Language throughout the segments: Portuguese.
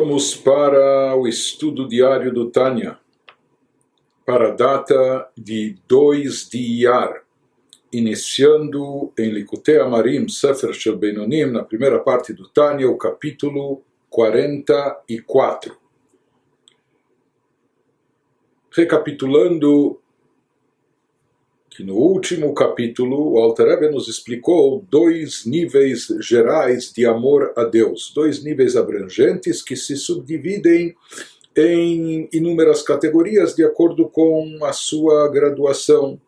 Vamos para o estudo diário do Tânia, para a data de 2 de Iyar, iniciando em Likutei Amarim, Sefer Shel Beinonim, na primeira parte do Tânia, o capítulo 44. Recapitulando que no último capítulo o Alter nos explicou dois níveis gerais de amor a Deus, dois níveis abrangentes que se subdividem em inúmeras categorias de acordo com a sua graduação.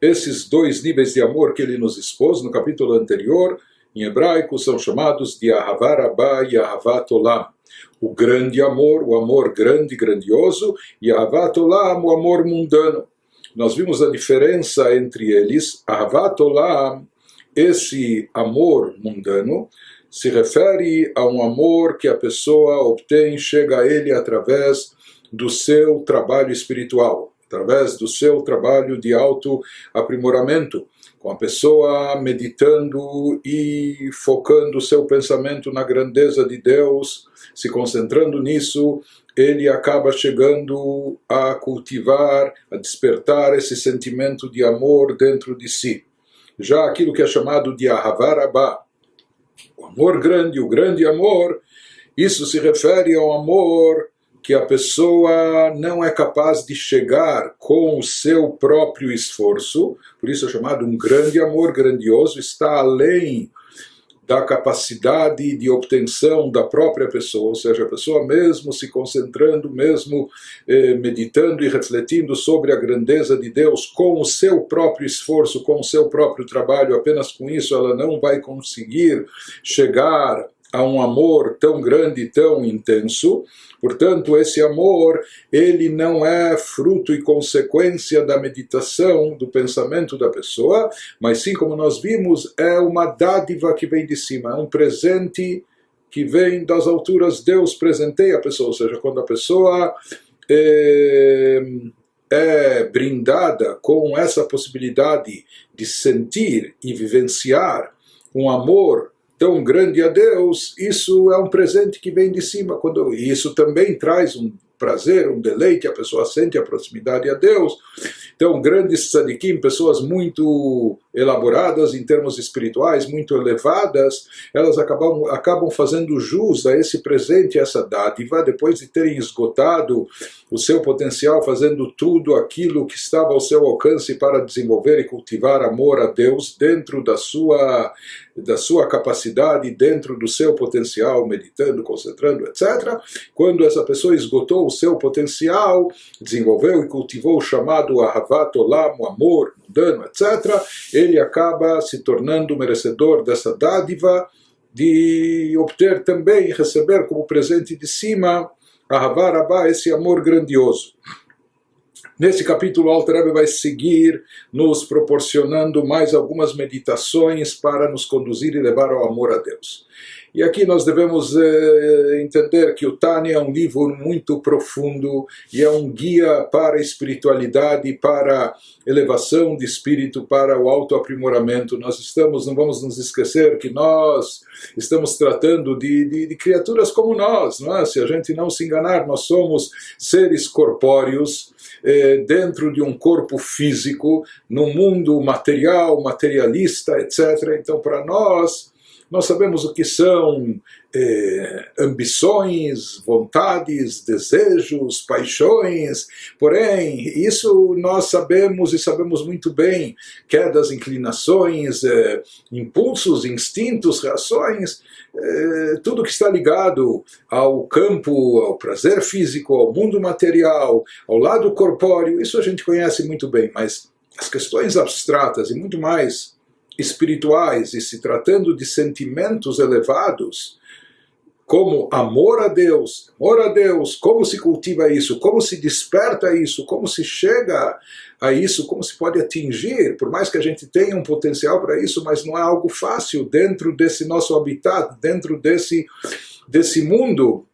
Esses dois níveis de amor que ele nos expôs no capítulo anterior, em hebraico, são chamados de Ahavar Abba e Ahavat Olam. O grande amor, o amor grande, grandioso, e Ahavat Olam, o amor mundano nós vimos a diferença entre eles. Ahavat Olam, esse amor mundano, se refere a um amor que a pessoa obtém, chega a ele através do seu trabalho espiritual, através do seu trabalho de auto-aprimoramento, com a pessoa meditando e focando seu pensamento na grandeza de Deus, se concentrando nisso, ele acaba chegando a cultivar, a despertar esse sentimento de amor dentro de si. Já aquilo que é chamado de Ahavarabá, o amor grande, o grande amor, isso se refere ao amor que a pessoa não é capaz de chegar com o seu próprio esforço, por isso é chamado um grande amor grandioso, está além da capacidade de obtenção da própria pessoa, ou seja, a pessoa mesmo se concentrando, mesmo eh, meditando e refletindo sobre a grandeza de Deus com o seu próprio esforço, com o seu próprio trabalho, apenas com isso ela não vai conseguir chegar a um amor tão grande e tão intenso. Portanto, esse amor, ele não é fruto e consequência da meditação, do pensamento da pessoa, mas sim, como nós vimos, é uma dádiva que vem de cima, é um presente que vem das alturas. Deus presenteia a pessoa, ou seja, quando a pessoa é, é brindada com essa possibilidade de sentir e vivenciar um amor tão grande a Deus, isso é um presente que vem de cima. Quando, isso também traz um prazer, um deleite, a pessoa sente a proximidade a Deus. Então, grandes tzadikim, pessoas muito elaboradas em termos espirituais, muito elevadas, elas acabam, acabam fazendo jus a esse presente, a essa dádiva, depois de terem esgotado o seu potencial, fazendo tudo aquilo que estava ao seu alcance para desenvolver e cultivar amor a Deus dentro da sua, da sua capacidade, dentro do seu potencial, meditando, concentrando, etc. Quando essa pessoa esgotou o seu potencial, desenvolveu e cultivou o chamado Ahavat Olam, amor mundano, etc., ele acaba se tornando merecedor dessa dádiva de obter também receber como presente de cima Ahavar Abba, esse amor grandioso. Nesse capítulo, Alter Rebbe vai seguir nos proporcionando mais algumas meditações para nos conduzir e levar ao amor a Deus. E aqui nós devemos eh, entender que o Tânia é um livro muito profundo e é um guia para a espiritualidade, para a elevação de espírito, para o autoaprimoramento. Nós estamos, não vamos nos esquecer que nós estamos tratando de, de, de criaturas como nós, é? se a gente não se enganar, nós somos seres corpóreos eh, dentro de um corpo físico, num mundo material, materialista, etc. Então, para nós, nós sabemos o que são eh, ambições, vontades, desejos, paixões, porém, isso nós sabemos e sabemos muito bem, quedas, inclinações, eh, impulsos, instintos, reações, eh, tudo que está ligado ao campo, ao prazer físico, ao mundo material, ao lado corpóreo, isso a gente conhece muito bem, mas as questões abstratas e muito mais espirituais e se tratando de sentimentos elevados, como amor a Deus, amor a Deus, como se cultiva isso, como se desperta isso, como se chega a isso, como se pode atingir, por mais que a gente tenha um potencial para isso, mas não é algo fácil dentro desse nosso habitat, dentro desse, desse mundo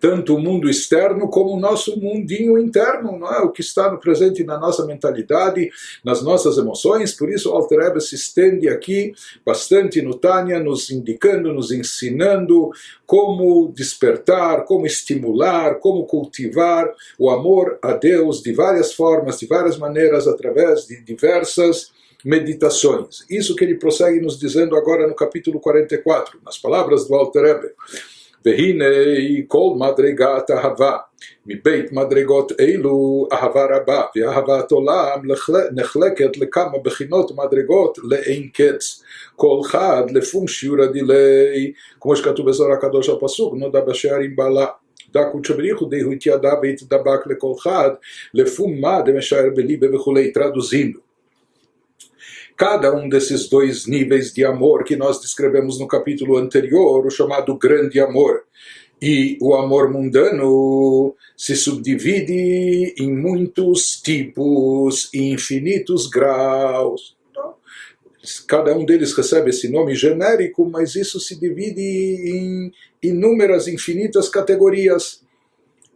tanto o mundo externo como o nosso mundinho interno, não é? O que está no presente na nossa mentalidade, nas nossas emoções. Por isso, o Alter Rebbe se estende aqui bastante no Tânia, nos indicando, nos ensinando como despertar, como estimular, como cultivar o amor a Deus de várias formas, de várias maneiras, através de diversas meditações. Isso que ele prossegue nos dizendo agora no capítulo 44, nas palavras do Alter Rebbe. והנה כל מדרגת אהבה מבית מדרגות אלו אהבה רבה ואהבת עולם נחלקת לכמה בחינות מדרגות לאין קץ כל חד לפום שיעור הדילי כמו שכתוב בזוהר הקדוש הפסוק נודע בשערים בעלה da Kutchabrichu de Huitiada Beit Dabak Lekolchad, Lefumma de Meshaer Belibe וכולי, traduzindo. cada um desses dois níveis de amor que nós descrevemos no capítulo anterior, o chamado grande amor, e o amor mundano se subdivide em muitos tipos infinitos graus. Cada um deles recebe esse nome genérico, mas isso se divide em inúmeras, infinitas categorias.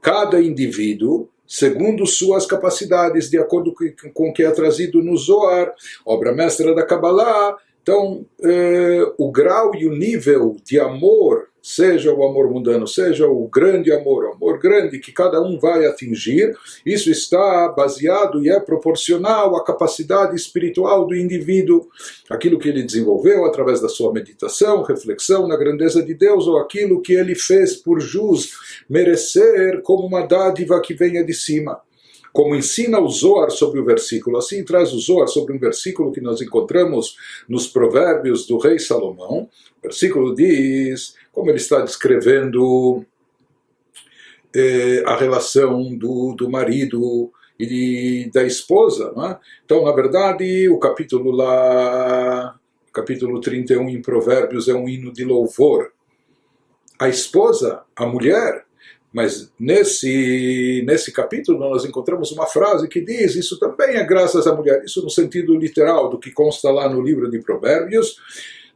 Cada indivíduo segundo suas capacidades, de acordo com o que é trazido no Zohar, obra mestra da Kabbalah. Então, eh, o grau e o nível de amor seja o amor mundano, seja o grande amor, o amor grande que cada um vai atingir, isso está baseado e é proporcional à capacidade espiritual do indivíduo, aquilo que ele desenvolveu através da sua meditação, reflexão na grandeza de Deus, ou aquilo que ele fez por jus merecer como uma dádiva que venha de cima como ensina o Zohar sobre o versículo, assim traz o Zohar sobre um versículo que nós encontramos nos provérbios do rei Salomão. O versículo diz, como ele está descrevendo eh, a relação do, do marido e da esposa. É? Então, na verdade, o capítulo lá, capítulo 31 em Provérbios é um hino de louvor. A esposa, a mulher, mas nesse, nesse capítulo nós encontramos uma frase que diz: Isso também é graças à mulher. Isso no sentido literal do que consta lá no livro de Provérbios.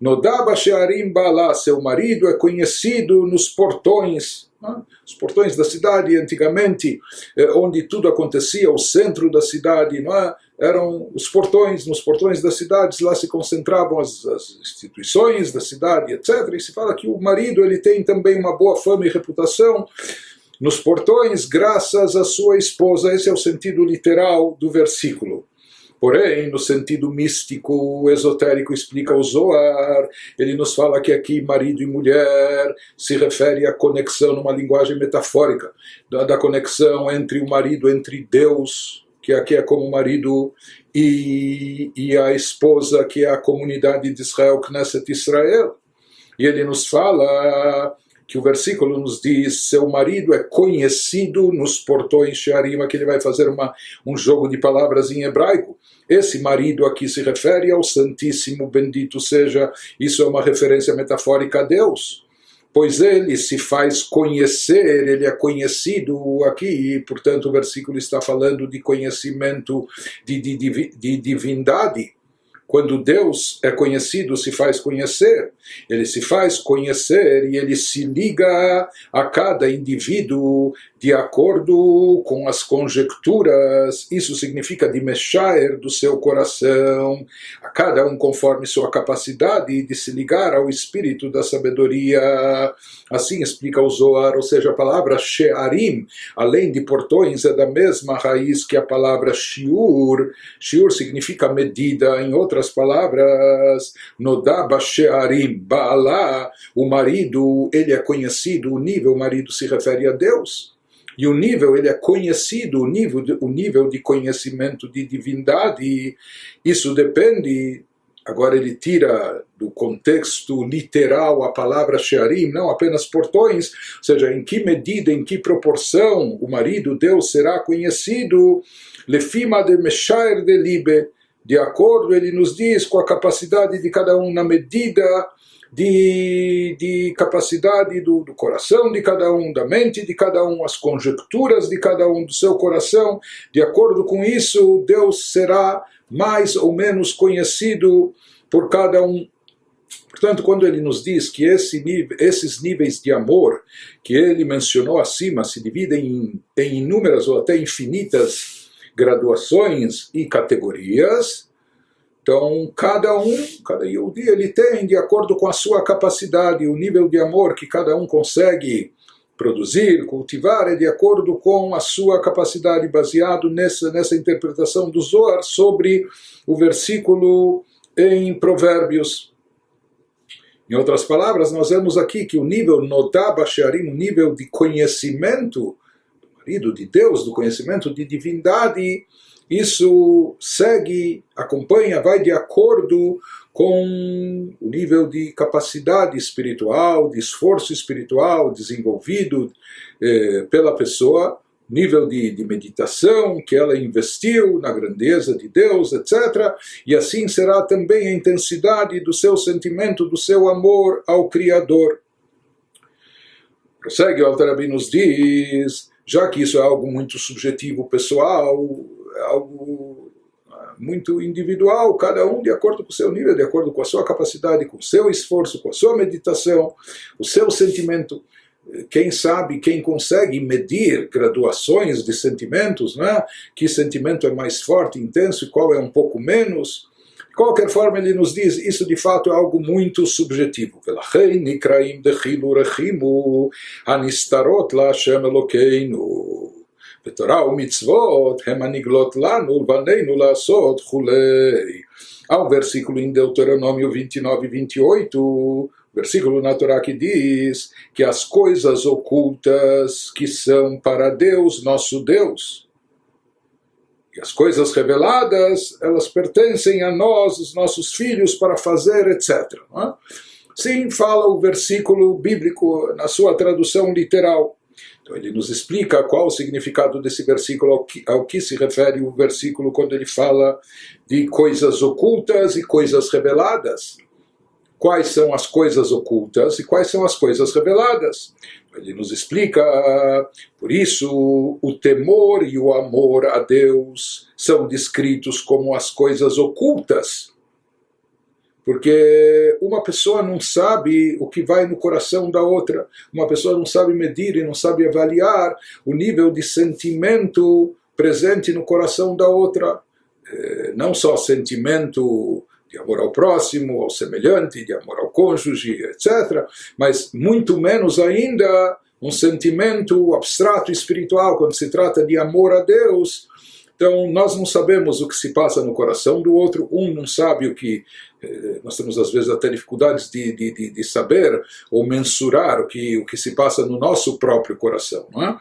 Nodaba Shearim Bala, seu marido é conhecido nos portões, né? os portões da cidade antigamente, eh, onde tudo acontecia, o centro da cidade, não é? eram os portões, nos portões das cidades, lá se concentravam as, as, instituições da cidade, etc. E se fala que o marido ele tem também uma boa fama e reputação nos portões, graças à sua esposa. Esse é o sentido literal do versículo. Porém, no sentido místico, esotérico, explica o Zohar, ele nos fala que aqui marido e mulher se refere à conexão numa linguagem metafórica, da, da conexão entre o marido, entre Deus, que aqui é como marido, e, e a esposa, que é a comunidade de Israel, Knesset Israel. E ele nos fala que o versículo nos diz: seu marido é conhecido nos portões Shearim, que ele vai fazer uma, um jogo de palavras em hebraico. Esse marido aqui se refere ao Santíssimo, bendito seja, isso é uma referência metafórica a Deus. Pois ele se faz conhecer, ele é conhecido aqui, e portanto o versículo está falando de conhecimento, de, de, de, de divindade. Quando Deus é conhecido, se faz conhecer, ele se faz conhecer e ele se liga a cada indivíduo de acordo com as conjecturas, isso significa de mexer do seu coração, a cada um conforme sua capacidade de se ligar ao espírito da sabedoria. Assim explica o Zohar, ou seja, a palavra she'arim, além de portões, é da mesma raiz que a palavra shiur. Shiur significa medida, em outras palavras, nodaba she'arim, ba'ala, o marido, ele é conhecido, o nível marido se refere a Deus. E o nível, ele é conhecido, o nível de, o nível de conhecimento de divindade, isso depende. Agora ele tira do contexto literal a palavra Shearim, não apenas portões, ou seja, em que medida, em que proporção o marido, Deus, será conhecido, lefima de Meshaer de Libe, de acordo, ele nos diz, com a capacidade de cada um, na medida de, de capacidade do, do, coração de cada um, da mente de cada um, as conjecturas de cada um do seu coração. De acordo com isso, Deus será mais ou menos conhecido por cada um. Portanto, quando ele nos diz que esse esses níveis de amor que ele mencionou acima se dividem em, em inúmeras ou até infinitas graduações e categorias, então cada um, cada Yehudi, ele tem de acordo com a sua capacidade, o nível de amor que cada um consegue produzir, cultivar, é de acordo com a sua capacidade, baseado nessa, nessa interpretação do Zohar sobre o versículo em Provérbios. Em outras palavras, nós vemos aqui que o nível Nodaba Shearim, o nível de conhecimento marido de Deus, do conhecimento de divindade, isso segue, acompanha, vai de acordo com o nível de capacidade espiritual, de esforço espiritual desenvolvido eh, pela pessoa nível de, de meditação que ela investiu na grandeza de Deus, etc. E assim será também a intensidade do seu sentimento, do seu amor ao Criador. Prossegue, o Altarabi nos diz, já que isso é algo muito subjetivo, pessoal, é algo ah, muito individual, cada um de acordo com o seu nível, de acordo com a sua capacidade, com o seu esforço, com a sua meditação, o seu sentimento quem sabe, quem consegue medir graduações de sentimentos, né? que sentimento é mais forte, intenso e qual é um pouco menos. De qualquer forma, ele nos diz isso de fato é algo muito subjetivo. ותורה ומצוות הם הנגלות לנו ובנינו לעשות כולי. Há um versículo em Deuteronômio 29 e 28 versículo na Torá que diz que as coisas ocultas que são para Deus, nosso Deus, e as coisas reveladas, elas pertencem a nós, os nossos filhos, para fazer, etc. É? Sim, fala o versículo bíblico na sua tradução literal. Então ele nos explica qual o significado desse versículo, ao que, ao que se refere o versículo quando ele fala de coisas ocultas e coisas reveladas quais são as coisas ocultas e quais são as coisas reveladas. Ele nos explica, por isso, o temor e o amor a Deus são descritos como as coisas ocultas. Porque uma pessoa não sabe o que vai no coração da outra, uma pessoa não sabe medir e não sabe avaliar o nível de sentimento presente no coração da outra. Eh, não só sentimento de amor ao próximo, ao semelhante, de amor ao cônjuge, etc. Mas muito menos ainda um sentimento abstrato espiritual quando se trata de amor a Deus. Então, nós não sabemos o que se passa no coração do outro, um não sabe o que. Eh, nós temos às vezes até dificuldades de, de, de, saber ou mensurar o que, o que se passa no nosso próprio coração. É?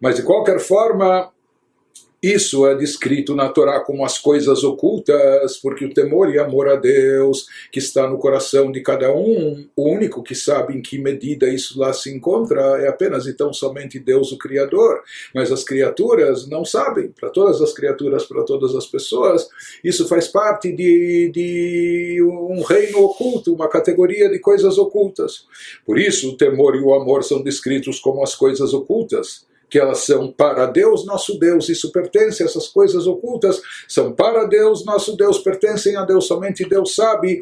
Mas, de qualquer forma, isso é descrito na Torá como as coisas ocultas, porque o temor e amor a Deus que está no coração de cada um, o único que sabe em que medida isso lá se encontra é apenas e tão somente Deus, o Criador. Mas as criaturas não sabem, para todas as criaturas, para todas as pessoas, isso faz parte de, de um reino oculto, uma categoria de coisas ocultas. Por isso, o temor e o amor são descritos como as coisas ocultas que elas são para Deus, nosso Deus, isso pertence, essas coisas ocultas são para Deus, nosso Deus, pertencem a Deus, somente Deus sabe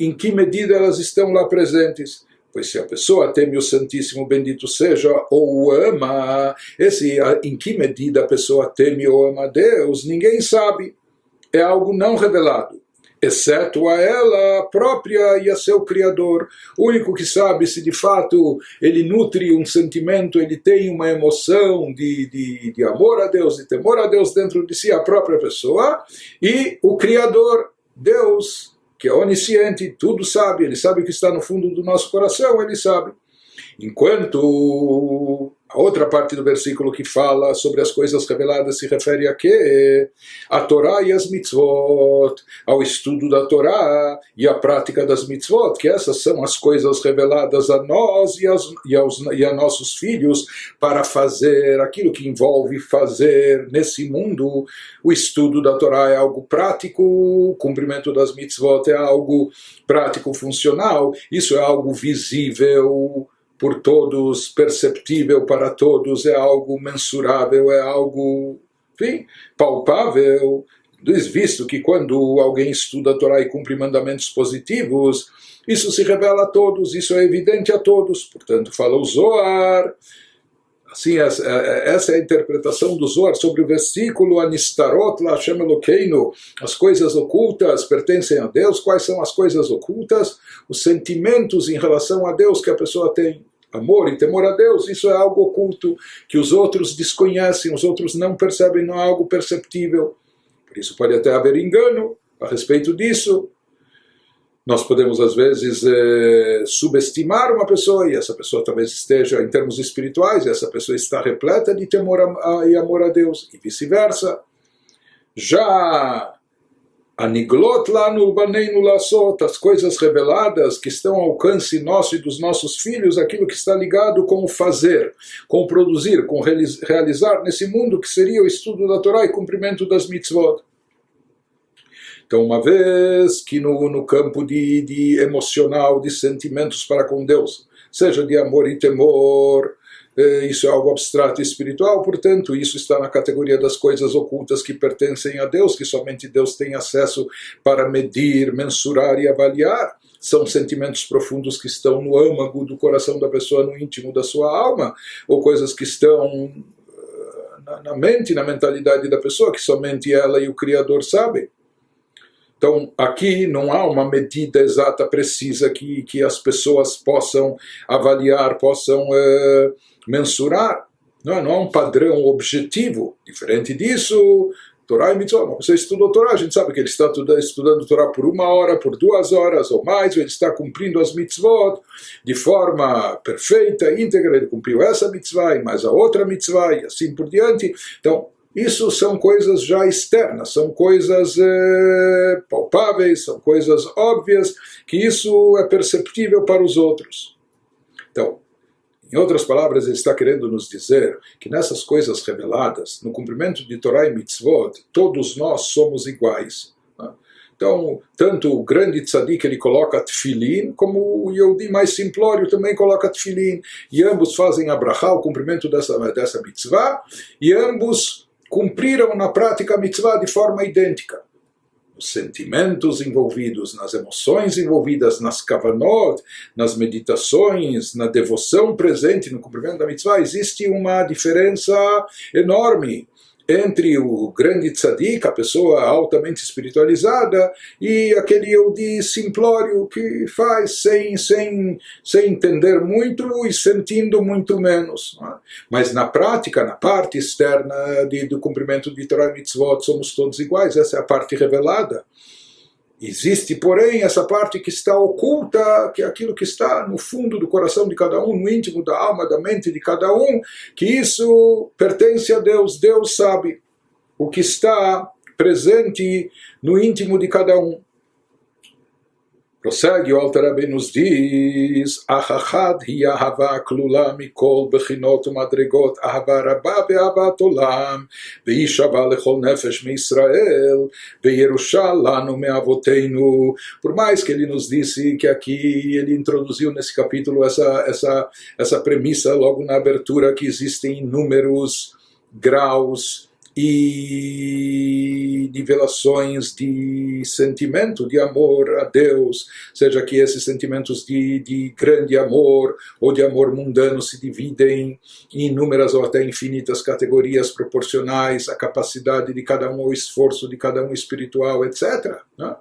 em que medida elas estão lá presentes. Pois se a pessoa teme o Santíssimo, bendito seja, ou o ama, esse, em que medida a pessoa teme ou ama Deus, ninguém sabe. É algo não revelado exceto a ela própria e a seu Criador. O único que sabe se de fato ele nutre um sentimento, ele tem uma emoção de, de, de amor a Deus, de temor a Deus dentro de si, a própria pessoa, e o Criador, Deus, que é onisciente, tudo sabe, ele sabe o que está no fundo do nosso coração, ele sabe. Enquanto a outra parte do versículo que fala sobre as coisas reveladas se refere a quê? A Torá e as mitzvot, ao estudo da Torá e a prática das mitzvot, que essas são as coisas reveladas a nós e, as, e, aos, e a nossos filhos para fazer aquilo que envolve fazer nesse mundo. O estudo da Torá é algo prático, o cumprimento das mitzvot é algo prático, funcional, isso é algo visível por todos, perceptível para todos, é algo mensurável, é algo, enfim, palpável. visto que quando alguém estuda a Torá e cumpre mandamentos positivos, isso se revela a todos, isso é evidente a todos. Portanto, fala o Zoar. Assim, essa, é a interpretação do Zohar sobre o versículo Anistarot Lashem Elokeinu. As coisas ocultas pertencem a Deus. Quais são as coisas ocultas? Os sentimentos em relação a Deus que a pessoa tem. Amor e temor a Deus, isso é algo oculto, que os outros desconhecem, os outros não percebem, não é algo perceptível. Por isso pode até haver engano a respeito disso. Nós podemos, às vezes, eh, subestimar uma pessoa e essa pessoa talvez esteja, em termos espirituais, essa pessoa está repleta de temor a, a, e amor a Deus, e vice-versa. Já aniglot lá no baneinu lassot, as coisas reveladas que estão ao alcance nosso e dos nossos filhos, aquilo que está ligado com o fazer, com o produzir, com realizar nesse mundo, que seria o estudo da Torá e cumprimento das mitzvot. Então, uma vez que no, no campo de, de emocional, de sentimentos para com Deus, seja de amor e temor, isso é algo abstrato e espiritual, portanto, isso está na categoria das coisas ocultas que pertencem a Deus, que somente Deus tem acesso para medir, mensurar e avaliar. São sentimentos profundos que estão no âmago do coração da pessoa, no íntimo da sua alma, ou coisas que estão eh, na mente, na mentalidade da pessoa, que somente ela e o Criador sabem. Então, aqui não há uma medida exata, precisa, que, que as pessoas possam avaliar, possam uh, mensurar. Não, é? não há um padrão objetivo. Diferente disso, Torá e Mitzvot. Você estudou Torá, a gente sabe que ele está estudando Torá por uma hora, por duas horas ou mais, ou ele está cumprindo as mitzvot de forma perfeita, íntegra, ele cumpriu essa mitzvah e mais a outra mitzvah e assim por diante. Então, isso são coisas já externas, são coisas é, palpáveis, são coisas óbvias, que isso é perceptível para os outros. Então, em outras palavras, ele está querendo nos dizer que nessas coisas reveladas, no cumprimento de Torah e Mitzvot, todos nós somos iguais. Né? Então, tanto o grande tzadik ele coloca tefilin, como o Yehudi mais simplório também coloca tefilin. E ambos fazem abrahá, o cumprimento dessa, dessa mitzvah, e ambos cumpriram na prática a mitzvah de forma idêntica. Os sentimentos envolvidos, nas emoções envolvidas, nas kavanot, nas meditações, na devoção presente no cumprimento da mitzvah, existe uma diferença enorme entre o grande tzadik, a pessoa altamente espiritualizada, e aquele Yehudi simplório que faz sem, sem, sem entender muito e sentindo muito menos. É? Mas na prática, na parte externa de, do cumprimento de Torah e Mitzvot, somos todos iguais, essa é a parte revelada. Existe, porém, essa parte que está oculta, que é aquilo que está no fundo do coração de cada um, no íntimo da alma, da mente de cada um, que isso pertence a Deus. Deus sabe o que está presente no íntimo de cada um prossegue o Alter nos diz, Ahachad hi ahava klula mikol bechinot madrigot ahava rabba be'avat olam, ve'ishava lechol nefesh me'Israel, ve'Yerusha lanu me'avoteinu. Por mais que ele nos disse que aqui ele introduziu nesse capítulo essa, essa, essa premissa logo na abertura que existem inúmeros graus, e nivelações de sentimento de amor a Deus, seja que esses sentimentos de, de grande amor ou de amor mundano se dividem em inúmeras ou até infinitas categorias proporcionais à capacidade de cada um, ao esforço de cada um espiritual, etc. Né?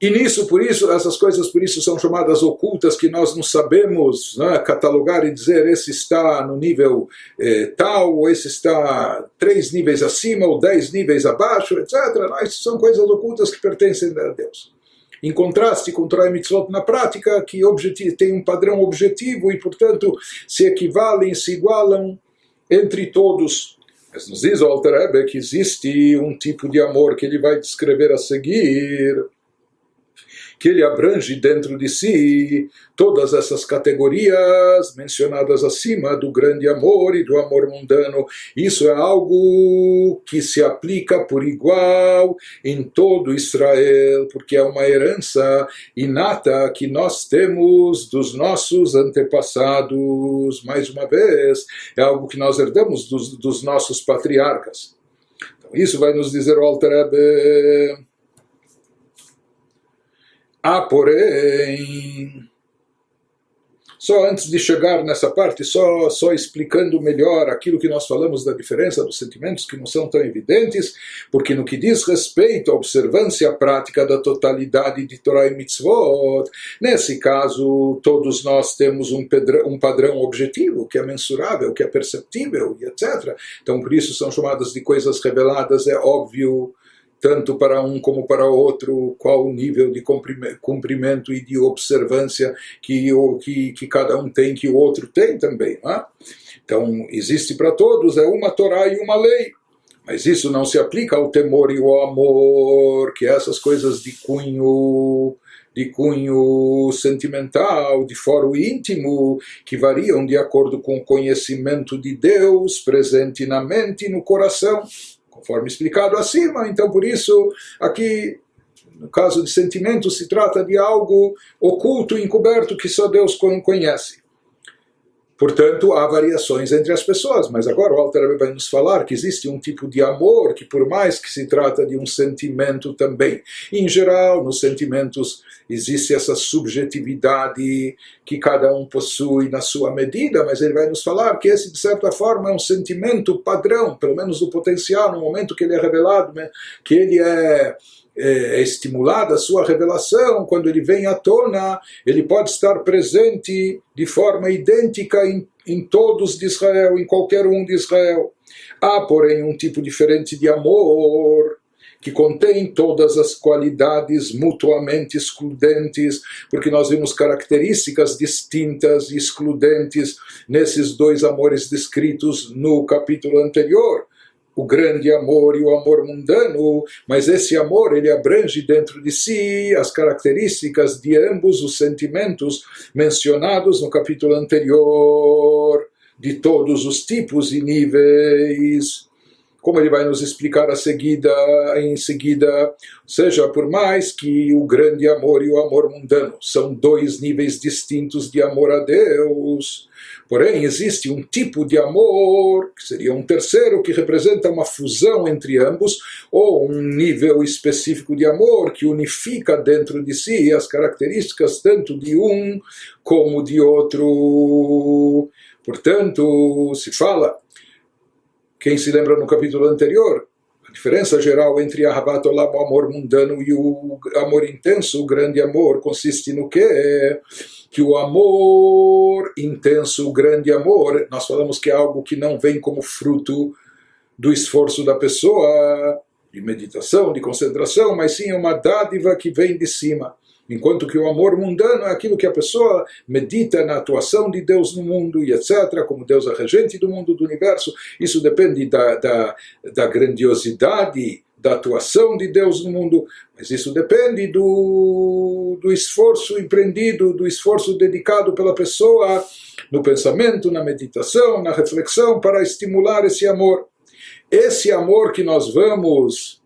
E nisso, por isso, essas coisas por isso são chamadas ocultas, que nós não sabemos né, catalogar e dizer esse está no nível eh, tal, ou esse está três níveis acima, ou dez níveis abaixo, etc. Isso são coisas ocultas que pertencem a Deus. Em contraste com Torah e Mitzvot na prática, que tem um padrão objetivo e, portanto, se equivalem, se igualam entre todos. Mas nos diz o Alter Rebbe que existe um tipo de amor que ele vai descrever a seguir que ele abrange dentro de si todas essas categorias mencionadas acima do grande amor e do amor mundano. Isso é algo que se aplica por igual em todo Israel, porque é uma herança inata que nós temos dos nossos antepassados. Mais uma vez, é algo que nós herdamos dos, dos nossos patriarcas. Então, isso vai nos dizer o Alter. Há, porém, só antes de chegar nessa parte, só, só explicando melhor aquilo que nós falamos da diferença dos sentimentos que não são tão evidentes, porque no que diz respeito à observância prática da totalidade de Torah e Mitzvot, nesse caso todos nós temos um, pedrão, um padrão objetivo, que é mensurável, que é perceptível, etc. Então por isso são chamadas de coisas reveladas, é óbvio tanto para um como para o outro, qual o nível de cumprimento e de observância que, que, que cada um tem, que o outro tem também. É? Então, existe para todos, é uma Torá e uma lei. Mas isso não se aplica ao temor e ao amor, que é essas coisas de cunho de cunho sentimental, de foro íntimo, que variam de acordo com o conhecimento de Deus presente na mente e no coração conforme explicado acima. Então, por isso, aqui, no caso de sentimento, se trata de algo oculto, encoberto, que só Deus conhece. Portanto, há variações entre as pessoas, mas agora o Alter vai nos falar que existe um tipo de amor que, por mais que se trata de um sentimento também, em geral, nos sentimentos existe essa subjetividade que cada um possui na sua medida, mas ele vai nos falar que esse, de certa forma, é um sentimento padrão, pelo menos do potencial, no momento que ele é revelado, né, que ele é é, é estimulada a sua revelação, quando ele vem à tona, ele pode estar presente de forma idêntica em, em todos de Israel, em qualquer um de Israel. Há, porém, um tipo diferente de amor que contém todas as qualidades mutuamente excludentes, porque nós vimos características distintas e excludentes nesses dois amores descritos no capítulo anterior o grande amor e o amor mundano, mas esse amor ele abrange dentro de si as características de ambos os sentimentos mencionados no capítulo anterior, de todos os tipos e níveis. Como ele vai nos explicar a seguida, em seguida, seja por mais que o grande amor e o amor mundano são dois níveis distintos de amor a Deus, Porém, existe um tipo de amor, que seria um terceiro, que representa uma fusão entre ambos, ou um nível específico de amor que unifica dentro de si as características tanto de um como de outro. Portanto, se fala, quem se lembra no capítulo anterior, a diferença geral entre Ahabat Olam, o amor mundano, e o amor intenso, o grande amor, consiste no quê? Que o amor intenso, o grande amor, nós falamos que é algo que não vem como fruto do esforço da pessoa, de meditação, de concentração, mas sim é uma dádiva que vem de cima. Enquanto que o amor mundano é aquilo que a pessoa medita na atuação de Deus no mundo e etc., como Deus é regente do mundo, do universo. Isso depende da, da, da grandiosidade da atuação de Deus no mundo, mas isso depende do, do esforço empreendido, do esforço dedicado pela pessoa no pensamento, na meditação, na reflexão, para estimular esse amor. Esse amor que nós vamos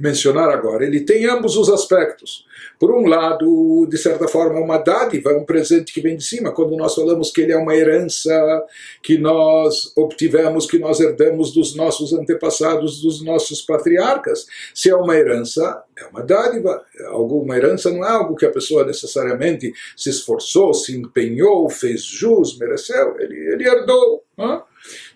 mencionar agora, ele tem ambos os aspectos. Por um lado, de certa forma, é uma dádiva, um presente que vem de cima, quando nós falamos que ele é uma herança que nós obtivemos, que nós herdamos dos nossos antepassados, dos nossos patriarcas. Se é uma herança, é uma dádiva. Uma herança não é algo que a pessoa necessariamente se esforçou, se empenhou, fez jus, mereceu, ele, ele herdou. Não?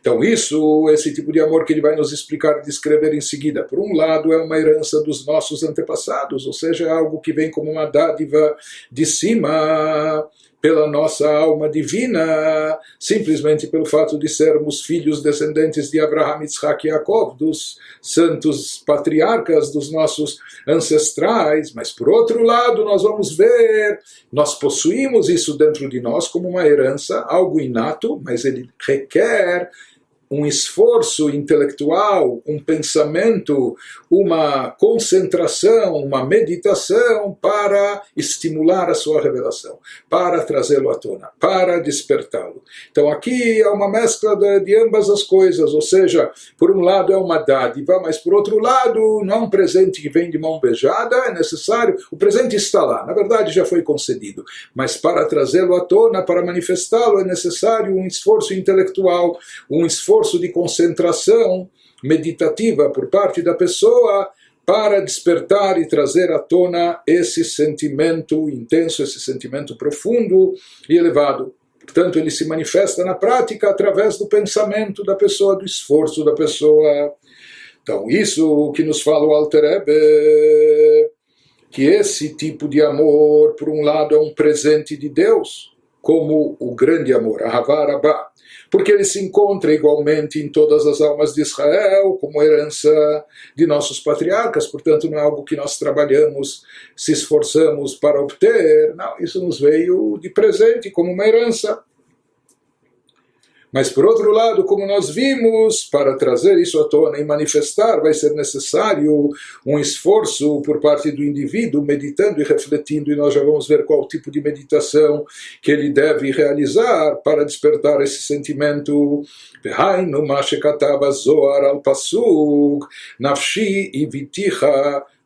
Então, isso, esse tipo de amor que ele vai nos explicar descrever em seguida, por um lado, é uma herança dos nossos antepassados, ou seja, algo que vem como uma dádiva de cima pela nossa alma divina, simplesmente pelo fato de sermos filhos descendentes de Abraham, Isaac e Jacob, dos santos patriarcas dos nossos ancestrais. Mas, por outro lado, nós vamos ver, nós possuímos isso dentro de nós como uma herança, algo inato, mas ele requer um esforço intelectual, um pensamento, uma concentração, uma meditação para estimular a sua revelação, para trazê-lo à tona, para despertá-lo. Então aqui é uma mescla de, de, ambas as coisas, ou seja, por um lado é uma dádiva, mas por outro lado não é um presente que vem de mão beijada, é necessário, o presente está lá, na verdade já foi concedido, mas para trazê-lo à tona, para manifestá-lo, é necessário um esforço intelectual, um esforço esforço de concentração, meditativa por parte da pessoa para despertar e trazer à tona esse sentimento intenso, esse sentimento profundo e elevado. Portanto, ele se manifesta na prática através do pensamento da pessoa, do esforço da pessoa. Então, isso que nos fala o Alter Ebe, que esse tipo de amor, por um lado, é um presente de Deus, como o grande amor, a Havarabá porque ele se encontra igualmente em todas as almas de Israel, como herança de nossos patriarcas, portanto não é algo que nós trabalhamos, se esforçamos para obter, não, isso nos veio de presente, como uma herança. Mas, por outro lado, como nós vimos, para trazer isso à tona e manifestar, vai ser necessário um esforço por parte do indivíduo, meditando e refletindo, e nós já vamos ver qual tipo de meditação que ele deve realizar para despertar esse sentimento. Nafshi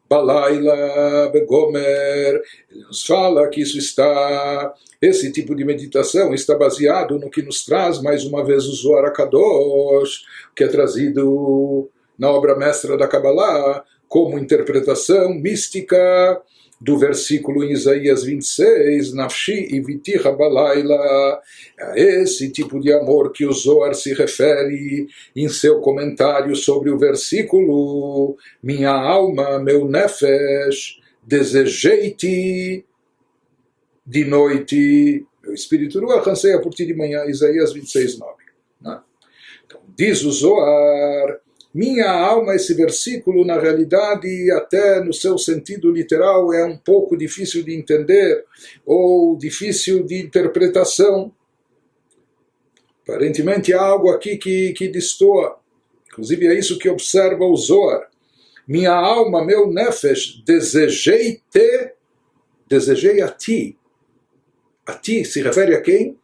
Balaila Begomer. Ele nos fala que isso está, esse tipo de meditação está baseado no que nos traz mais uma vez o Zohar que é trazido na obra mestra da Kabbalah como interpretação mística do versículo em Isaías 26, Nafshi e Vitiha Balaila, a esse tipo de amor que o Zohar se refere em seu comentário sobre o versículo, minha alma, meu nefesh, desejei-te de noite, meu espírito ruach anseia por ti de manhã, Isaías 26, 9. Né? Então, diz o Zohar, minha alma, esse versículo, na realidade, até no seu sentido literal, é um pouco difícil de entender ou difícil de interpretação. Aparentemente há algo aqui que, que destoa. Inclusive é isso que observa o Zohar. Minha alma, meu nefesh, desejei-te, desejei a ti. A ti se refere a quem?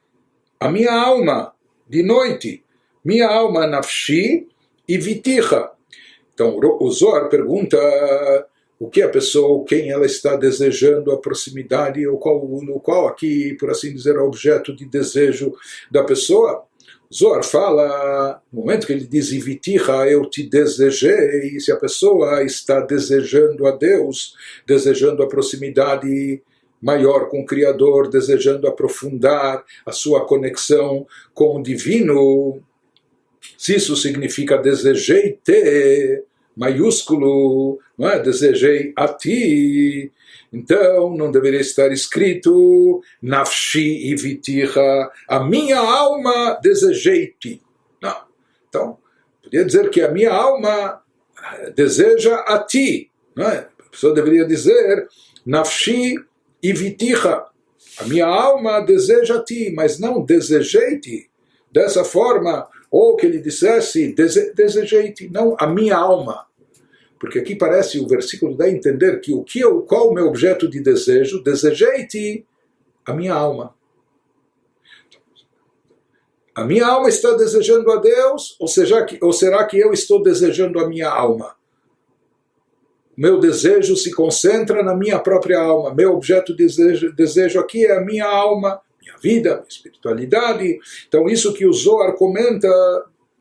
A minha alma, de noite. Minha alma, nafshi, e viticha. Então o Zohar pergunta o que a pessoa, quem ela está desejando a proximidade, ou qual, no qual aqui, por assim dizer, é objeto de desejo da pessoa. Zohar fala, no momento que ele diz Ivitiha, eu te desejei, se a pessoa está desejando a Deus, desejando a proximidade maior com o Criador, desejando aprofundar a sua conexão com o divino, se isso significa desejei te, maiúsculo, não é? desejei a ti, então não deveria estar escrito nafshi e a minha alma desejei-te. Não. Então, podia dizer que a minha alma deseja a ti. Não é? A pessoa deveria dizer nafshi e. A minha alma deseja a ti, mas não desejei-te. Dessa forma, ou que ele dissesse, desejei-te, não a minha alma. Porque aqui parece o versículo dá a entender que o que eu, qual o meu objeto de desejo, desejei-te a minha alma. A minha alma está desejando a Deus, ou, seja, ou será que eu estou desejando a minha alma? Meu desejo se concentra na minha própria alma. Meu objeto de desejo, desejo aqui é a minha alma vida, espiritualidade. Então, isso que o Zohar comenta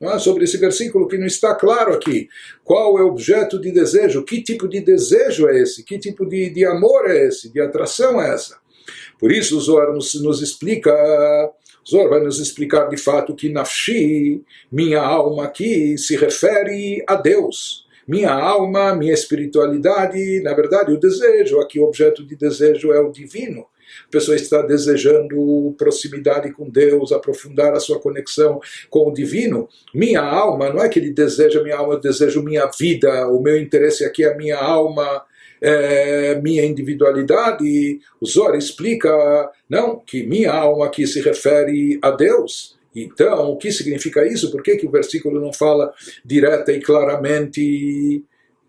é, sobre esse versículo que não está claro aqui. Qual é o objeto de desejo? Que tipo de desejo é esse? Que tipo de, de amor é esse? De atração é essa? Por isso, o Zohar nos, nos explica. Zohar vai nos explicar de fato que Nafshi, minha alma aqui, se refere a Deus. Minha alma, minha espiritualidade, na verdade, o desejo, aqui o objeto de desejo é o divino a pessoa está desejando proximidade com Deus, aprofundar a sua conexão com o divino. Minha alma, não é que ele deseja minha alma, eu desejo minha vida, o meu interesse aqui é a minha alma, é, minha individualidade. O Zohar explica, não, que minha alma aqui se refere a Deus. Então, o que significa isso? Por que, que o versículo não fala direta e claramente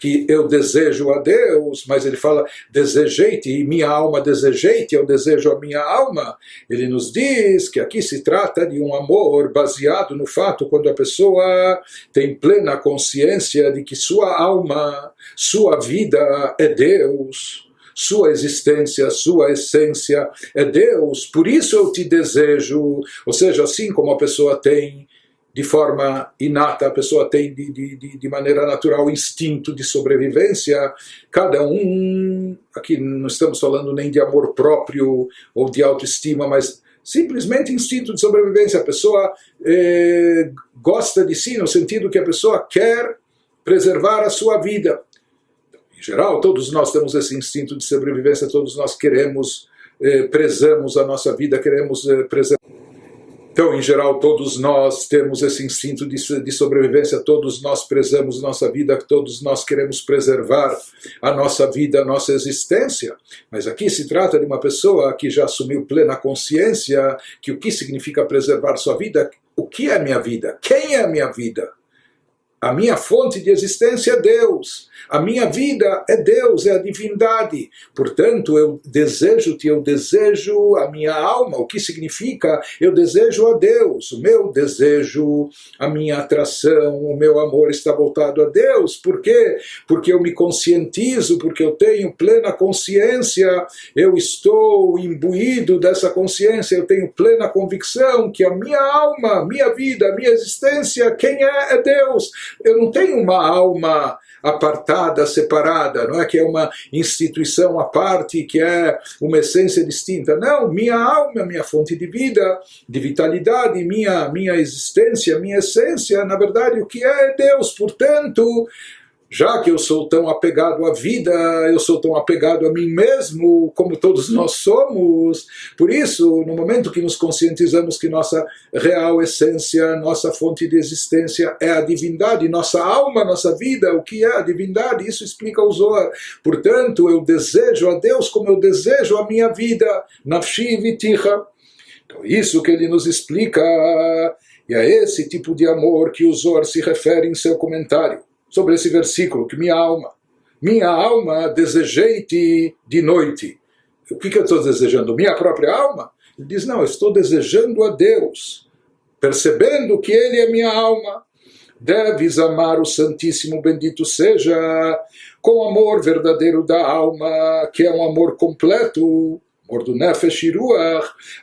que eu desejo a Deus, mas ele fala desejei-te e minha alma desejei-te, eu desejo a minha alma. Ele nos diz que aqui se trata de um amor baseado no fato quando a pessoa tem plena consciência de que sua alma, sua vida é Deus. Sua existência, sua essência é Deus, por isso eu te desejo. Ou seja, assim como a pessoa tem de forma inata, a pessoa tem de, de, de maneira natural instinto de sobrevivência. Cada um, aqui não estamos falando nem de amor próprio ou de autoestima, mas simplesmente instinto de sobrevivência. A pessoa eh, gosta de si no sentido que a pessoa quer preservar a sua vida. Em geral, todos nós temos esse instinto de sobrevivência, todos nós queremos, eh, prezamos a nossa vida, queremos eh, preservar. Então, em geral, todos nós temos esse instinto de, de, sobrevivência, todos nós prezamos nossa vida, todos nós queremos preservar a nossa vida, a nossa existência. Mas aqui se trata de uma pessoa que já assumiu plena consciência que o que significa preservar sua vida, o que é minha vida, quem é minha vida. A minha fonte de existência é Deus. A minha vida é Deus, é a divindade. Portanto, eu desejo-te, eu desejo a minha alma. O que significa? Eu desejo a Deus. O meu desejo, a minha atração, o meu amor está voltado a Deus. Por quê? Porque eu me conscientizo, porque eu tenho plena consciência, eu estou imbuído dessa consciência, eu tenho plena convicção que a minha alma, minha vida, minha existência, quem é? É Deus eu não tenho uma alma apartada, separada, não é que é uma instituição à parte, que é uma essência distinta. Não, minha alma, minha fonte de vida, de vitalidade, minha minha existência, minha essência, na verdade, o que é, é Deus. Portanto, já que eu sou tão apegado à vida, eu sou tão apegado a mim mesmo, como todos nós somos. Por isso, no momento que nos conscientizamos que nossa real essência, nossa fonte de existência é a divindade, nossa alma, nossa vida, o que é a divindade, isso explica o Zohar. Portanto, eu desejo a Deus como eu desejo a minha vida, nafshi viticha. Então, isso que ele nos explica, e é esse tipo de amor que o Zohar se refere em seu comentário sobre esse versículo, que minha alma, minha alma desejei-te de noite. O que, que eu estou desejando? Minha própria alma? Ele diz, não, eu estou desejando a Deus, percebendo que Ele é minha alma. Deves amar o Santíssimo, bendito seja, com amor verdadeiro da alma, que é um amor completo, amor do Nefesh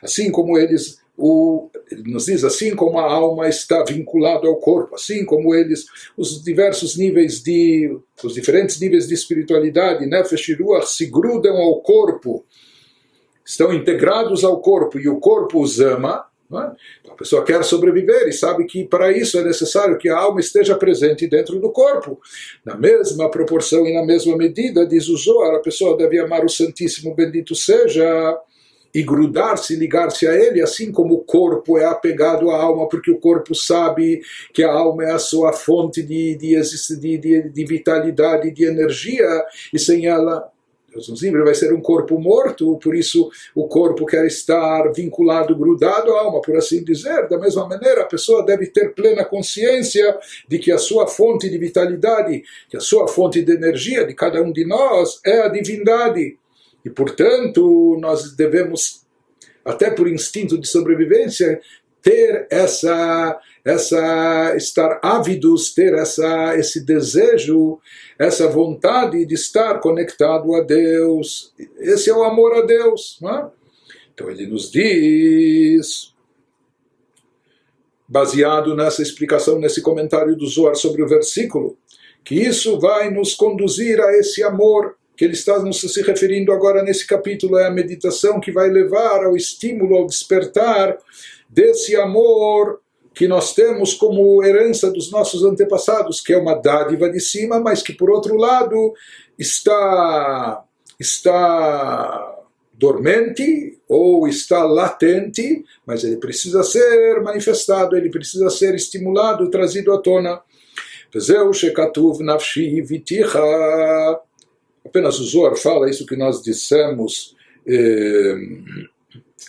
assim como eles o, nos diz assim como a alma está vinculada ao corpo, assim como eles, os diversos níveis de, os diferentes níveis de espiritualidade, nefesh se grudam ao corpo, estão integrados ao corpo e o corpo os ama, é? então a pessoa quer sobreviver e sabe que para isso é necessário que a alma esteja presente dentro do corpo. Na mesma proporção e na mesma medida, diz o Zohar, a pessoa deve amar o Santíssimo, bendito seja e grudar-se, ligar-se a ele, assim como o corpo é apegado à alma, porque o corpo sabe que a alma é a sua fonte de, de, de, de vitalidade, de energia, e sem ela Deus nos livre, vai ser um corpo morto, por isso o corpo quer estar vinculado, grudado à alma, por assim dizer. Da mesma maneira, a pessoa deve ter plena consciência de que a sua fonte de vitalidade, que a sua fonte de energia de cada um de nós é a divindade. E, portanto, nós devemos, até por instinto de sobrevivência, ter essa, essa estar ávidos, ter essa, esse desejo, essa vontade de estar conectado a Deus. Esse é o amor a Deus. É? Então ele nos diz, baseado nessa explicação, nesse comentário do Zohar sobre o versículo, que isso vai nos conduzir a esse amor que ele está nos se referindo agora nesse capítulo é a meditação que vai levar ao estímulo, ao despertar desse amor que nós temos como herança dos nossos antepassados, que é uma dádiva de cima, mas que por outro lado está está dormente ou está latente, mas ele precisa ser manifestado, ele precisa ser estimulado, trazido à tona. וזהו שכתוב נפשי הבטיחה apenas o Zohar fala isso que nós dissemos eh,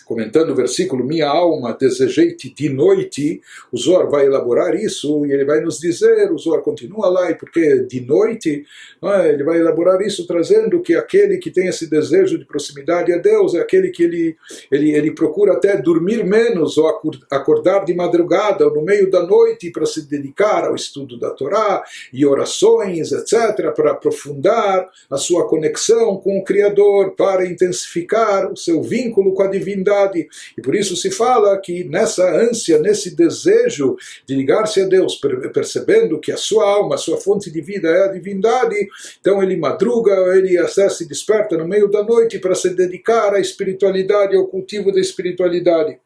comentando o versículo, minha alma desejei-te de noite, o Zohar vai elaborar isso e ele vai nos dizer, o Zohar continua lá, e porque de noite, é? ele vai elaborar isso trazendo que aquele que tem esse desejo de proximidade a Deus é aquele que ele, ele, ele procura até dormir menos ou acordar de madrugada ou no meio da noite para se dedicar ao estudo da Torá e orações, etc., para aprofundar a sua conexão com o Criador, para intensificar o seu vínculo com a divindade divindade. E por isso se fala que nessa ânsia, nesse desejo de ligar-se a Deus, percebendo que a sua alma, a sua fonte de vida é a divindade, então ele madruga, ele acessa e desperta no meio da noite para se dedicar à espiritualidade, ao cultivo da espiritualidade.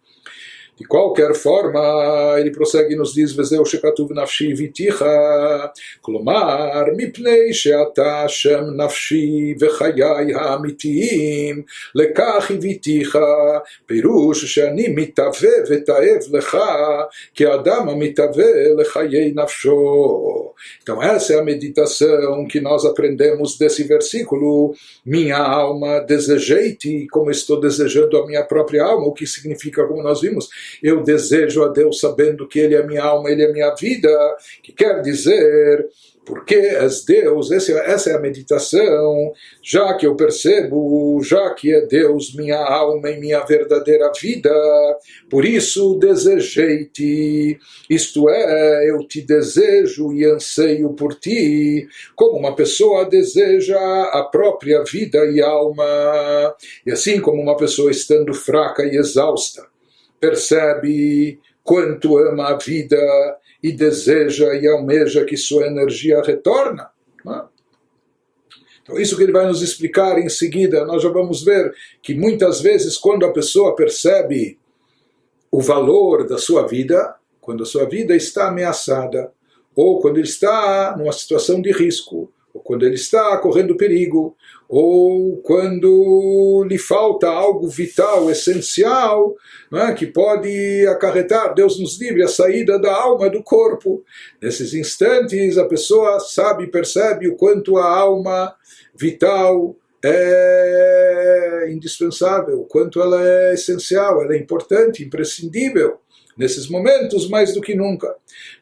De qualquer forma, ele prossegue e nos diz, וזהו שכתוב נפשי ביתיך, כלומר, מפני שאתה שם נפשי וחיי האמיתיים, לכך הביתיך, פירוש שאני מתהווה ותאב לך, כאדם המתהווה לחיי נפשו. Então essa é a meditação que nós aprendemos desse versículo. Minha alma, desejei-te como estou desejando a minha própria alma, o que significa, como nós vimos, eu desejo a Deus sabendo que Ele é minha alma, Ele é minha vida, que quer dizer porque és Deus, essa é a meditação, já que eu percebo, já que é Deus minha alma e minha verdadeira vida, por isso desejei-te, isto é, eu te desejo e anseio por ti, como uma pessoa deseja a própria vida e alma, e assim como uma pessoa estando fraca e exausta, percebe quanto ama a vida e deseja e almeja que sua energia retorna. É? Então, isso que ele vai nos explicar em seguida, nós já vamos ver que muitas vezes, quando a pessoa percebe o valor da sua vida, quando a sua vida está ameaçada, ou quando ele está numa situação de risco, quando ele está correndo perigo, ou quando lhe falta algo vital, essencial, é? que pode acarretar, Deus nos livre, a saída da alma do corpo. Nesses instantes, a pessoa sabe, percebe o quanto a alma vital é indispensável, o quanto ela é essencial, ela é importante, imprescindível nesses momentos mais do que nunca.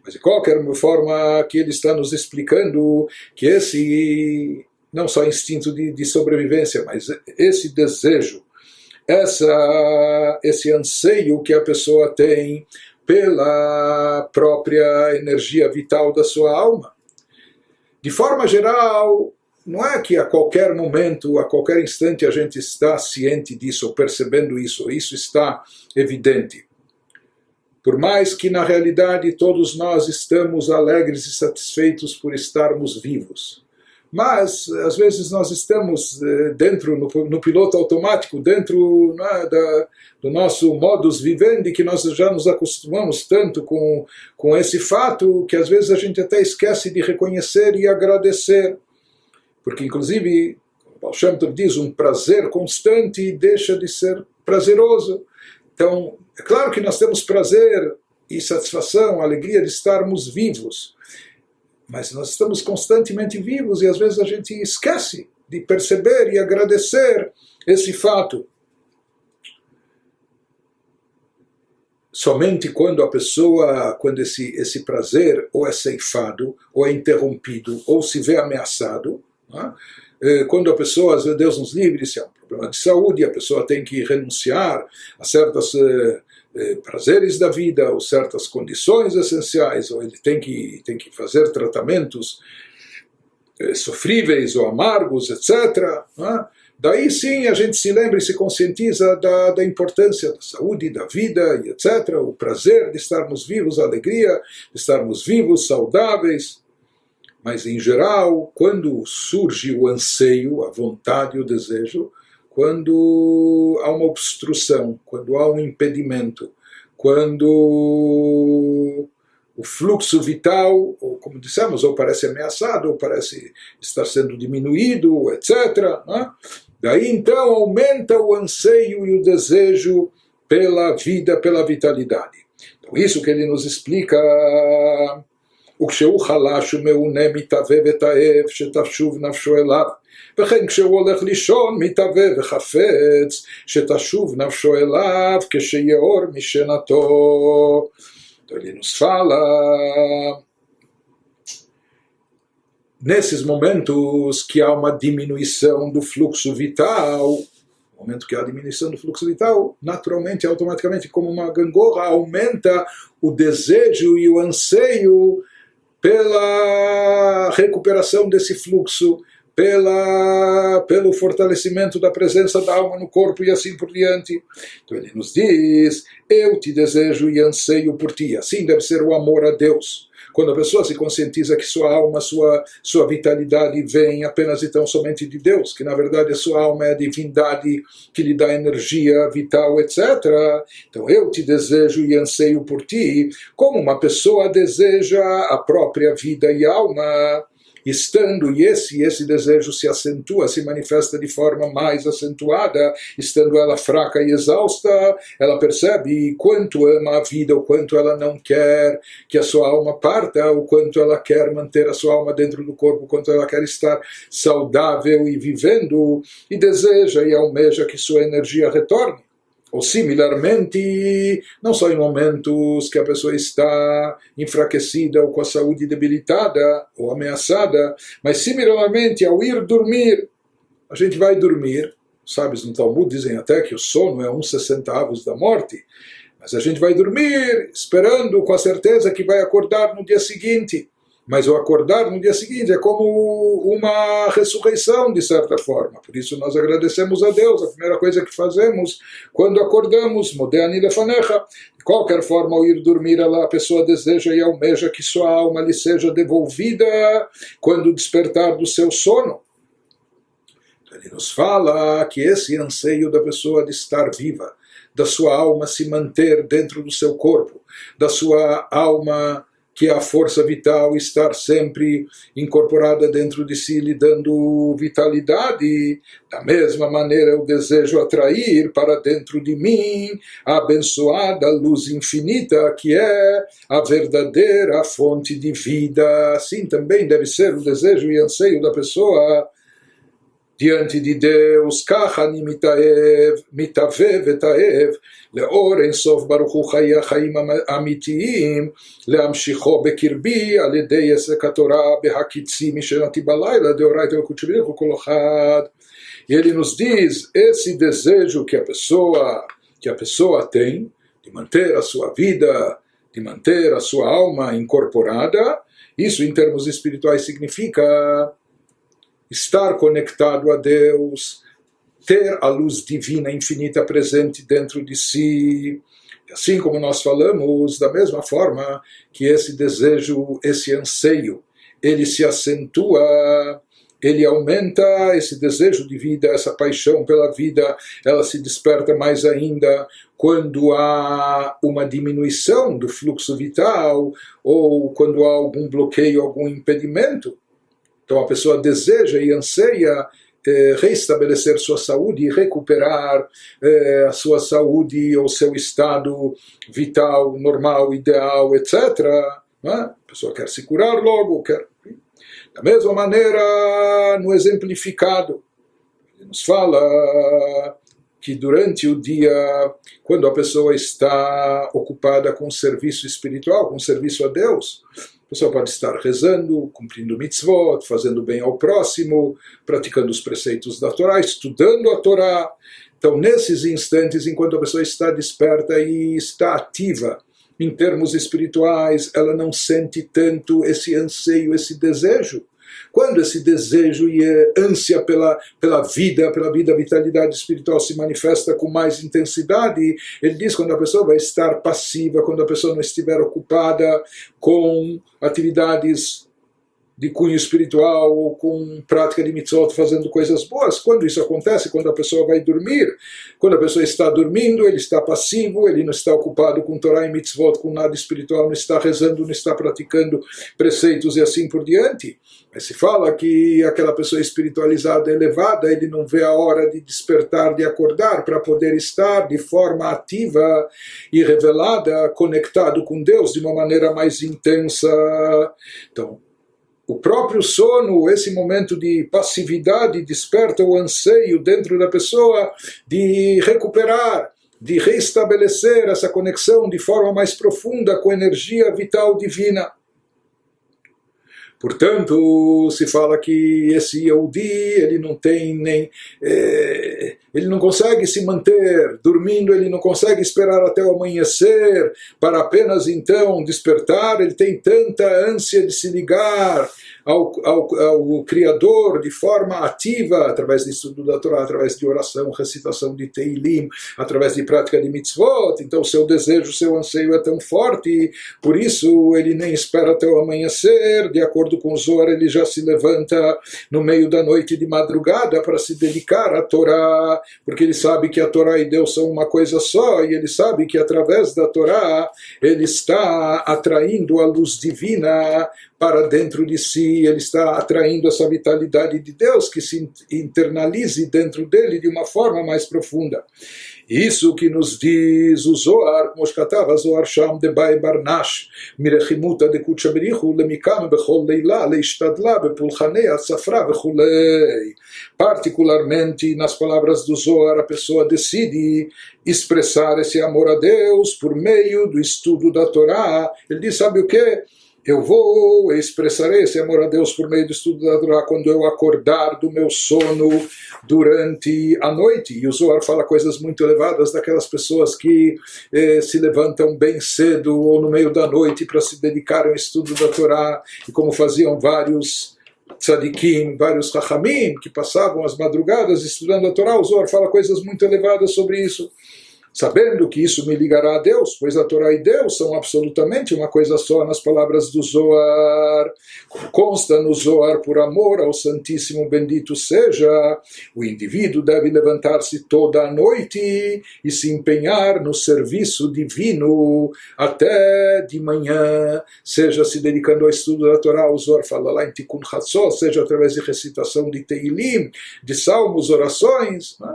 Mas de qualquer forma, aqui ele está nos explicando que esse não só instinto de, de sobrevivência, mas esse desejo, essa, esse anseio que a pessoa tem pela própria energia vital da sua alma. De forma geral, não é que a qualquer momento, a qualquer instante a gente está ciente disso, percebendo isso, isso está evidente. Por mais que na realidade todos nós estamos alegres e satisfeitos por estarmos vivos. Mas, às vezes, nós estamos eh, dentro, no, no piloto automático, dentro né, da, do nosso modus vivendi, que nós já nos acostumamos tanto com, com esse fato, que às vezes a gente até esquece de reconhecer e agradecer. Porque, inclusive, Baal diz, um prazer constante deixa de ser prazeroso. Então, é claro que nós temos prazer e satisfação, alegria de estarmos vivos mas nós estamos constantemente vivos e às vezes a gente esquece de perceber e agradecer esse fato. Somente quando a pessoa, quando esse, esse prazer ou é ceifado, ou é interrompido, ou se vê ameaçado, né? quando a pessoa, Deus nos livre, se é um problema de saúde, a pessoa tem que renunciar a certas eh, eh, prazeres da vida ou certas condições essenciais, ou ele tem que, tem que fazer tratamentos eh, sofríveis ou amargos, etc. Né? Daí sim a gente se lembra e se conscientiza da, da importância da saúde, da vida e etc. O prazer de estarmos vivos, a alegria de estarmos vivos, saudáveis. Mas em geral, quando surge o anseio, a vontade, o desejo, quando há uma obstrução, quando há um impedimento, quando o fluxo vital, ou como dissemos, ou parece ameaçado, ou parece estar sendo diminuído, etc. Né? Daí então aumenta o anseio e o desejo pela vida, pela vitalidade. Então, isso que ele nos explica. וכשהוא חלש ומעונה מתהווה ותאב שתשוב נפשו אליו וכן כשהוא הולך לישון מתהווה וחפץ שתשוב נפשו אליו כשיאור משנתו. Então ele nos fala nesses momentos que há uma diminuição do fluxo vital, momento que há diminuição do fluxo vital, naturalmente, automaticamente, como uma gangorra, aumenta o desejo e o anseio pela recuperação desse fluxo, pela, pelo fortalecimento da presença da alma no corpo e assim por diante. Então ele nos diz: Eu te desejo e anseio por ti. Assim deve ser o amor a Deus. Quando a pessoa se conscientiza que sua alma, sua, sua vitalidade vem apenas e tão somente de Deus, que na verdade a sua alma é a divindade que lhe dá energia vital, etc. Então eu te desejo e anseio por ti, como uma pessoa deseja a própria vida e alma estando e esse esse desejo se acentua, se manifesta de forma mais acentuada, estando ela fraca e exausta, ela percebe quanto ama a vida, o quanto ela não quer que a sua alma parta, o quanto ela quer manter a sua alma dentro do corpo, o quanto ela quer estar saudável e vivendo, e deseja e almeja que sua energia retorne ou similarmente, não só em momentos que a pessoa está enfraquecida ou com a saúde debilitada ou ameaçada, mas similarmente ao ir dormir, a gente vai dormir, sábios no Talmud dizem até que o sono é um sessentavos da morte, mas a gente vai dormir esperando com a certeza que vai acordar no dia seguinte mas o acordar no dia seguinte é como uma ressurreição, de certa forma. Por isso nós agradecemos a Deus. A primeira coisa que fazemos quando acordamos, Modeani Lefanecha. De qualquer forma, ao ir dormir, a pessoa deseja e almeja que sua alma lhe seja devolvida quando despertar do seu sono. Ele nos fala que esse anseio da pessoa de estar viva, da sua alma se manter dentro do seu corpo, da sua alma que a força vital estar sempre incorporada dentro de si, lhe dando vitalidade. Da mesma maneira, eu desejo atrair para dentro de mim a abençoada luz infinita, que é a verdadeira fonte de vida. Assim também deve ser o desejo e anseio da pessoa diante de Deus, כך אני מתאהב, מתאווה ותאהב לאור אינסוף ברוך הוא חיי החיים האמיתיים, להמשיכו בקרבי על ידי עסק התורה בהקיצים משנתי בלילה, דאורייתא וקודשא בריך כל אחד. E ele nos diz esse desejo que a pessoa que a pessoa tem de manter a sua vida, de manter a sua alma incorporada, isso em termos espirituais significa estar conectado a Deus, ter a luz divina infinita presente dentro de si. Assim como nós falamos, da mesma forma que esse desejo, esse anseio, ele se acentua, ele aumenta esse desejo de vida, essa paixão pela vida, ela se desperta mais ainda quando há uma diminuição do fluxo vital ou quando há algum bloqueio, algum impedimento. Então a pessoa deseja e anseia eh, reestabelecer sua saúde e recuperar eh, a sua saúde ou seu estado vital, normal, ideal, etc. É? A pessoa quer se curar logo, quer. Da mesma maneira, no exemplificado, ele nos fala que durante o dia, quando a pessoa está ocupada com serviço espiritual, com serviço a Deus, a pessoa pode estar rezando, cumprindo mitzvot, fazendo bem ao próximo, praticando os preceitos da Torá, estudando a Torá. Então, nesses instantes, enquanto a pessoa está desperta e está ativa em termos espirituais, ela não sente tanto esse anseio, esse desejo quando esse desejo e ânsia pela, pela vida, pela vida, vitalidade espiritual se manifesta com mais intensidade, ele diz quando a pessoa vai estar passiva, quando a pessoa não estiver ocupada com atividades de cunho espiritual ou com prática de mitzvot fazendo coisas boas. Quando isso acontece, quando a pessoa vai dormir, quando a pessoa está dormindo, ele está passivo, ele não está ocupado com Torá e mitzvot, com nada espiritual, não está rezando, não está praticando preceitos e assim por diante. Mas se fala que aquela pessoa espiritualizada, elevada, ele não vê a hora de despertar, de acordar, para poder estar de forma ativa e revelada, conectado com Deus de uma maneira mais intensa. Então, o próprio sono, esse momento de passividade, desperta o anseio dentro da pessoa de recuperar, de restabelecer essa conexão de forma mais profunda com a energia vital divina. Portanto, se fala que esse Yehudi, ele não tem nem. É, ele não consegue se manter dormindo, ele não consegue esperar até o amanhecer para apenas então despertar, ele tem tanta ânsia de se ligar ao, ao, ao Criador de forma ativa, através de estudo da Torá, através de oração, recitação de Teilim, através de prática de mitzvot. Então, seu desejo, seu anseio é tão forte, por isso ele nem espera até o amanhecer. De acordo com Zohar, ele já se levanta no meio da noite de madrugada para se dedicar à Torá, porque ele sabe que a Torá e Deus são uma coisa só, e ele sabe que através da Torá ele está atraindo a luz divina para dentro de si, ele está atraindo essa vitalidade de Deus que se internalize dentro dele de uma forma mais profunda. Isso que nos diz o Zohar, como Zohar Sham de Bai Barnash, Mirechimuta de Kuchamirichu, Lemikam Bechol Leila, Leishtadla, Bepulchanei, Atzafra, Bechulei. Particularmente nas palavras do Zohar, a pessoa decide expressar esse amor a Deus por meio do estudo da Torá. Ele diz, sabe o que? Eu vou expressar esse amor a Deus por meio do estudo da Torá quando eu acordar do meu sono durante a noite. E o Zohar fala coisas muito elevadas daquelas pessoas que eh, se levantam bem cedo ou no meio da noite para se dedicar ao estudo da Torá, e como faziam vários tzadikim, vários rachamim, que passavam as madrugadas estudando a Torá. O Zohar fala coisas muito elevadas sobre isso sabendo que isso me ligará a Deus, pois a Torá e Deus são absolutamente uma coisa só nas palavras do Zoar. Consta no Zoar por amor ao Santíssimo Bendito seja, o indivíduo deve levantar-se toda a noite e se empenhar no serviço divino até de manhã, seja se dedicando ao estudo da Torá, o Zoar fala lá em Tikkun Hatzot, seja através de recitação de Teilim, de salmos, orações. Né?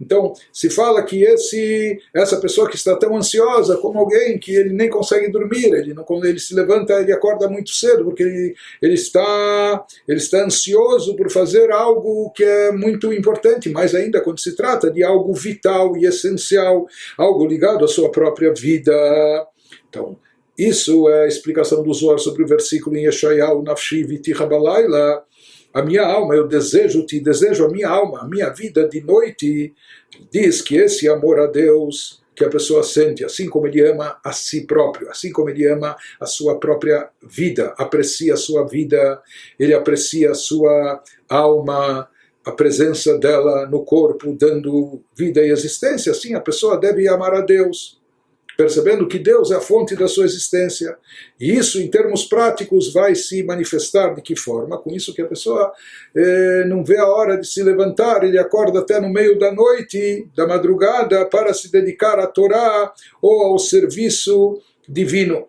Então, se fala que esse, essa pessoa que está tão ansiosa como alguém que ele nem consegue dormir, ele não, quando ele se levanta, ele acorda muito cedo, porque ele, ele, está, ele está ansioso por fazer algo que é muito importante, mais ainda quando se trata de algo vital e essencial, algo ligado à sua própria vida. Então, isso é a explicação do Zohar sobre o versículo em Yeshayahu, Nafshi Viticha Balayla, a minha alma, eu desejo-te, desejo a minha alma, a minha vida de noite, diz que esse amor a Deus que a pessoa sente, assim como ele ama a si próprio, assim como ele ama a sua própria vida, aprecia a sua vida, ele aprecia a sua alma, a presença dela no corpo, dando vida e existência, assim a pessoa deve amar a Deus percebendo que Deus é a fonte da sua existência. E isso, em termos práticos, vai se manifestar de que forma? Com isso que a pessoa eh, não vê a hora de se levantar, ele acorda até no meio da noite, da madrugada, para se dedicar à Torá ou ao serviço divino.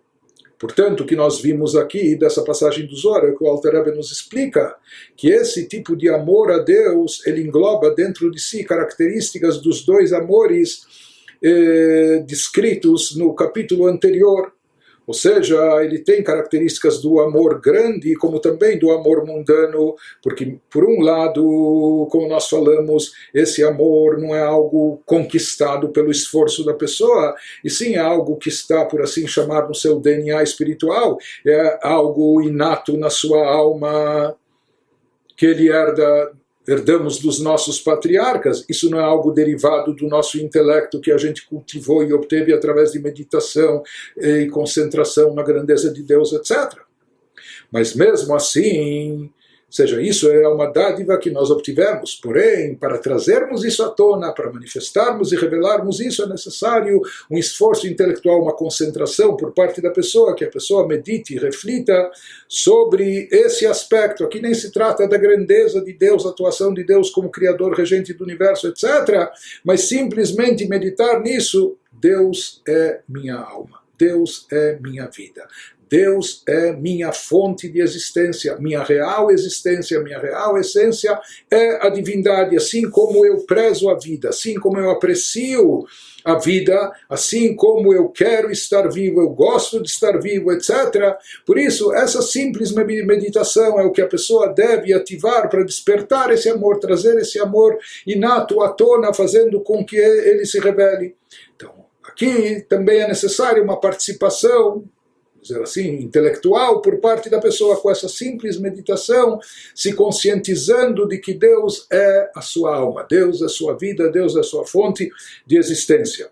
Portanto, o que nós vimos aqui dessa passagem do Zohar é que o Alter Rebbe nos explica que esse tipo de amor a Deus, ele engloba dentro de si características dos dois amores eh, descritos no capítulo anterior. Ou seja, ele tem características do amor grande, como também do amor mundano, porque, por um lado, como nós falamos, esse amor não é algo conquistado pelo esforço da pessoa, e sim é algo que está, por assim chamar, no seu DNA espiritual, é algo inato na sua alma, que ele herda herdamos dos nossos patriarcas, isso não é algo derivado do nosso intelecto que a gente cultivou e obteve através de meditação e concentração na grandeza de Deus, etc. Mas mesmo assim, seja, isso é uma dádiva que nós obtivemos, porém, para trazermos isso à tona, para manifestarmos e revelarmos isso, é necessário um esforço intelectual, uma concentração por parte da pessoa, que a pessoa medite e reflita sobre esse aspecto. Aqui nem se trata da grandeza de Deus, atuação de Deus como Criador, regente do universo, etc., mas simplesmente meditar nisso. Deus é minha alma. Deus é minha vida. Deus é minha fonte de existência, minha real existência, minha real essência é a divindade, assim como eu prezo a vida, assim como eu aprecio a vida, assim como eu quero estar vivo, eu gosto de estar vivo, etc. Por isso, essa simples meditação é o que a pessoa deve ativar para despertar esse amor, trazer esse amor inato à tona, fazendo com que ele se revele. Então, aqui também é necessária uma participação dizer assim, intelectual por parte da pessoa com essa simples meditação, se conscientizando de que Deus é a sua alma, Deus é a sua vida, Deus é a sua fonte de existência.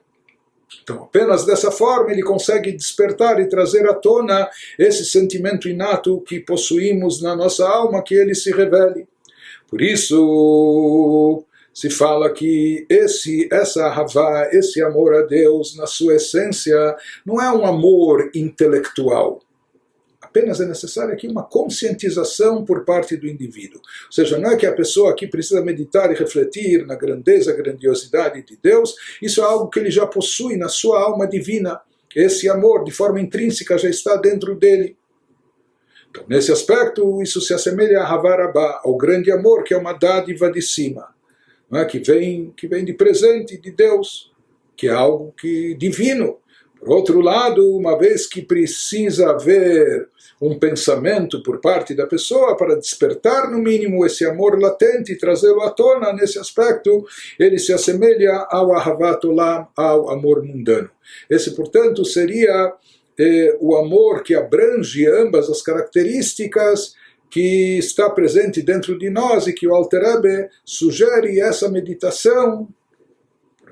Então, apenas dessa forma ele consegue despertar e trazer à tona esse sentimento inato que possuímos na nossa alma, que ele se revele. Por isso, se fala que esse, essa Havá, esse amor a Deus, na sua essência, não é um amor intelectual Apenas é necessária aqui uma conscientização por parte do indivíduo. Ou seja, não é que a pessoa aqui precisa meditar e refletir na grandeza, grandiosidade de Deus, isso é algo que ele já possui na sua alma divina. Esse amor, de forma intrínseca, já está dentro dele. Então, nesse aspecto, isso se assemelha a Havarabá, ao grande amor, que é uma dádiva de cima, é? que, vem, que vem de presente de Deus, que é algo que divino. Por outro lado, uma vez que precisa haver um pensamento por parte da pessoa para despertar no mínimo esse amor latente e trazê-lo à tona nesse aspecto, ele se assemelha ao Ahavat ao amor mundano. Esse, portanto, seria eh, o amor que abrange ambas as características que está presente dentro de nós e que o Alter Ebe sugere essa meditação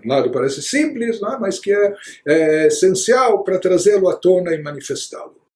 lado parece simples, é? mas que é, é essencial para trazê-lo à tona e manifestá-lo.